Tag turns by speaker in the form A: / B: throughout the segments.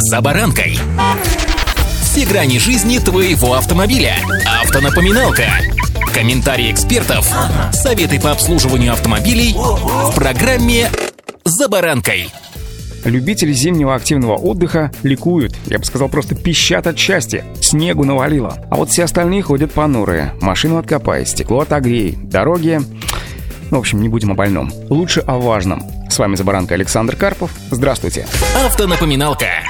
A: «За баранкой». Все грани жизни твоего автомобиля. Автонапоминалка. Комментарии экспертов. Советы по обслуживанию автомобилей в программе «За баранкой».
B: Любители зимнего активного отдыха ликуют, я бы сказал, просто пищат от счастья. Снегу навалило. А вот все остальные ходят понурые. Машину откопай, стекло отогрей, дороги... Ну, в общем, не будем о больном. Лучше о важном. С вами Забаранка Александр Карпов. Здравствуйте.
A: Автонапоминалка.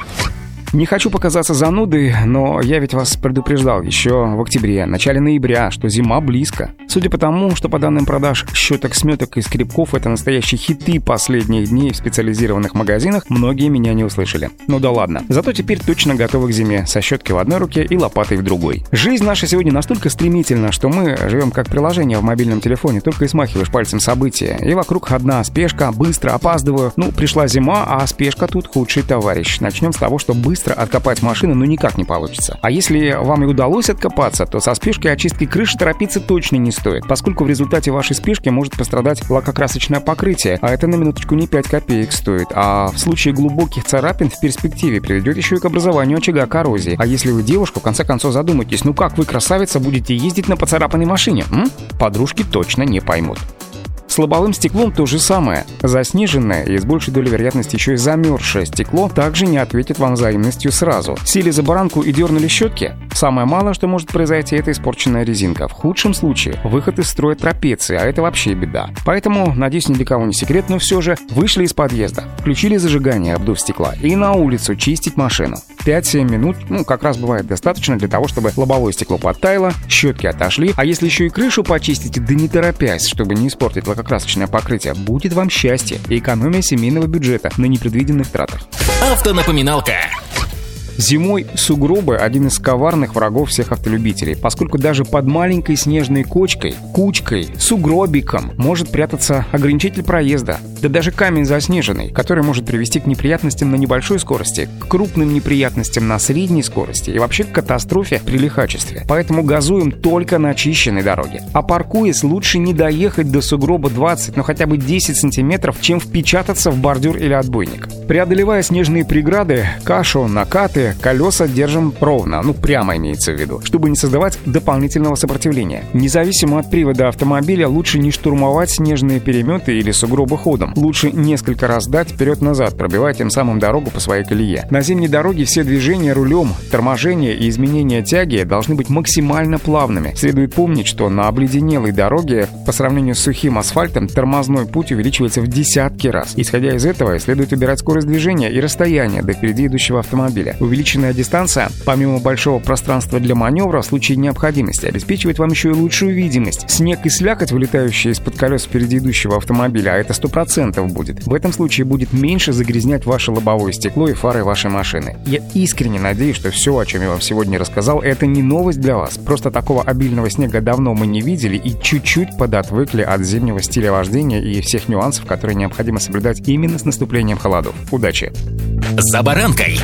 B: Не хочу показаться занудой, но я ведь вас предупреждал еще в октябре, начале ноября, что зима близко. Судя по тому, что по данным продаж щеток, сметок и скребков это настоящие хиты последних дней в специализированных магазинах, многие меня не услышали. Ну да ладно. Зато теперь точно готовы к зиме, со щеткой в одной руке и лопатой в другой. Жизнь наша сегодня настолько стремительна, что мы живем как приложение в мобильном телефоне, только и смахиваешь пальцем события. И вокруг одна спешка, быстро опаздываю. Ну, пришла зима, а спешка тут худший товарищ. Начнем с того, что быстро быстро откопать машину, ну никак не получится. А если вам и удалось откопаться, то со спешкой очистки крыши торопиться точно не стоит, поскольку в результате вашей спешки может пострадать лакокрасочное покрытие, а это на минуточку не 5 копеек стоит, а в случае глубоких царапин в перспективе приведет еще и к образованию очага коррозии. А если вы девушка, в конце концов задумайтесь, ну как вы, красавица, будете ездить на поцарапанной машине? М? Подружки точно не поймут. С лобовым стеклом то же самое. Заснеженное и с большей долей вероятности еще и замерзшее стекло также не ответит вам взаимностью сразу. Сели за баранку и дернули щетки? Самое малое, что может произойти, это испорченная резинка. В худшем случае выход из строя трапеции, а это вообще беда. Поэтому, надеюсь, ни для кого не секрет, но все же вышли из подъезда, включили зажигание, обдув стекла, и на улицу чистить машину. 5-7 минут, ну, как раз бывает достаточно для того, чтобы лобовое стекло подтаяло, щетки отошли, а если еще и крышу почистите, да не торопясь, чтобы не испортить лакокрасочное покрытие, будет вам счастье и экономия семейного бюджета на непредвиденных тратах.
A: Автонапоминалка.
B: Зимой сугробы – один из коварных врагов всех автолюбителей, поскольку даже под маленькой снежной кочкой, кучкой, сугробиком может прятаться ограничитель проезда, да даже камень заснеженный, который может привести к неприятностям на небольшой скорости, к крупным неприятностям на средней скорости и вообще к катастрофе при лихачестве. Поэтому газуем только на очищенной дороге. А паркуясь, лучше не доехать до сугроба 20, но хотя бы 10 сантиметров, чем впечататься в бордюр или отбойник. Преодолевая снежные преграды, кашу, накаты, колеса держим ровно, ну прямо имеется в виду, чтобы не создавать дополнительного сопротивления. Независимо от привода автомобиля, лучше не штурмовать снежные переметы или сугробы ходом. Лучше несколько раз дать вперед-назад, пробивая тем самым дорогу по своей колее. На зимней дороге все движения рулем, торможение и изменение тяги должны быть максимально плавными. Следует помнить, что на обледенелой дороге по сравнению с сухим асфальтом тормозной путь увеличивается в десятки раз. Исходя из этого, следует убирать скорость движения и расстояние до впереди идущего автомобиля увеличенная дистанция, помимо большого пространства для маневра, в случае необходимости, обеспечивает вам еще и лучшую видимость. Снег и слякоть, вылетающие из-под колес впереди идущего автомобиля, а это 100% будет. В этом случае будет меньше загрязнять ваше лобовое стекло и фары вашей машины. Я искренне надеюсь, что все, о чем я вам сегодня рассказал, это не новость для вас. Просто такого обильного снега давно мы не видели и чуть-чуть подотвыкли от зимнего стиля вождения и всех нюансов, которые необходимо соблюдать именно с наступлением холодов. Удачи!
A: За баранкой!